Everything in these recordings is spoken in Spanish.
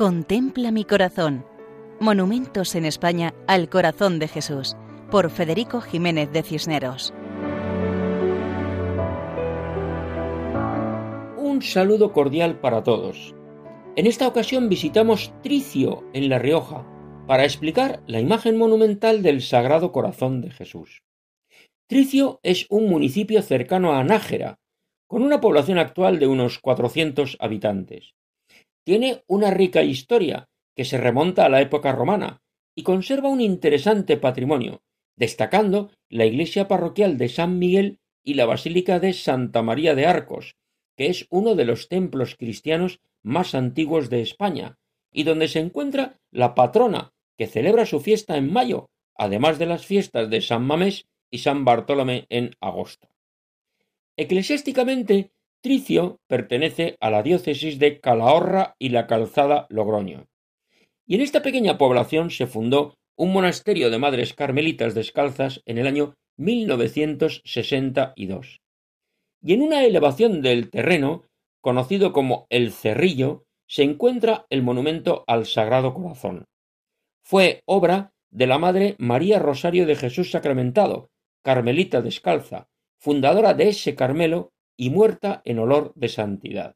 Contempla mi corazón. Monumentos en España al corazón de Jesús, por Federico Jiménez de Cisneros. Un saludo cordial para todos. En esta ocasión visitamos Tricio, en La Rioja, para explicar la imagen monumental del Sagrado Corazón de Jesús. Tricio es un municipio cercano a Nájera, con una población actual de unos 400 habitantes. Tiene una rica historia que se remonta a la época romana y conserva un interesante patrimonio, destacando la iglesia parroquial de San Miguel y la basílica de Santa María de Arcos, que es uno de los templos cristianos más antiguos de España, y donde se encuentra la patrona, que celebra su fiesta en mayo, además de las fiestas de San Mamés y San Bartolomé en agosto. Eclesiásticamente, Tricio pertenece a la diócesis de Calahorra y la Calzada Logroño. Y en esta pequeña población se fundó un monasterio de madres carmelitas descalzas en el año 1962. Y en una elevación del terreno, conocido como El Cerrillo, se encuentra el monumento al Sagrado Corazón. Fue obra de la Madre María Rosario de Jesús Sacramentado, carmelita descalza, fundadora de ese Carmelo y muerta en olor de santidad.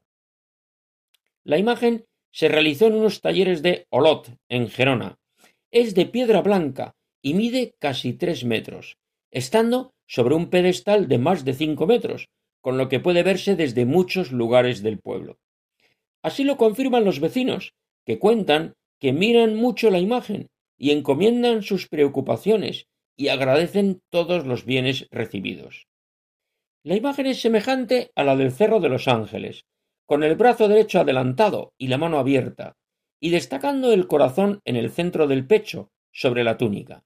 La imagen se realizó en unos talleres de Olot, en Gerona. Es de piedra blanca y mide casi tres metros, estando sobre un pedestal de más de cinco metros, con lo que puede verse desde muchos lugares del pueblo. Así lo confirman los vecinos, que cuentan que miran mucho la imagen y encomiendan sus preocupaciones y agradecen todos los bienes recibidos. La imagen es semejante a la del Cerro de los Ángeles, con el brazo derecho adelantado y la mano abierta, y destacando el corazón en el centro del pecho, sobre la túnica.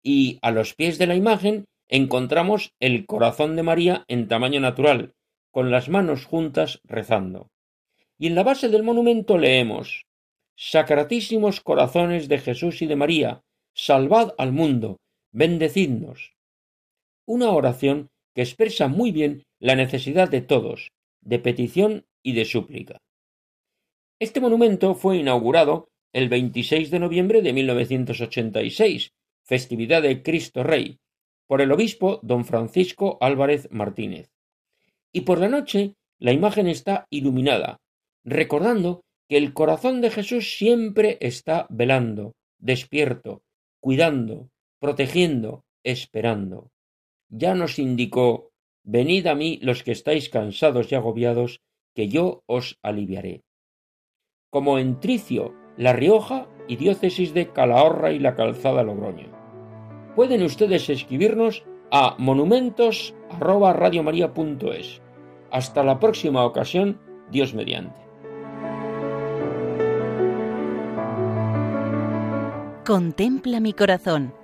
Y a los pies de la imagen encontramos el corazón de María en tamaño natural, con las manos juntas rezando. Y en la base del monumento leemos Sacratísimos corazones de Jesús y de María, salvad al mundo, bendecidnos. Una oración que expresa muy bien la necesidad de todos, de petición y de súplica. Este monumento fue inaugurado el 26 de noviembre de 1986, festividad de Cristo Rey, por el obispo don Francisco Álvarez Martínez. Y por la noche la imagen está iluminada, recordando que el corazón de Jesús siempre está velando, despierto, cuidando, protegiendo, esperando ya nos indicó Venid a mí los que estáis cansados y agobiados, que yo os aliviaré. Como en Tricio, La Rioja y diócesis de Calahorra y la Calzada Logroño. Pueden ustedes escribirnos a monumentos@radiomaria.es. Hasta la próxima ocasión, Dios mediante. Contempla mi corazón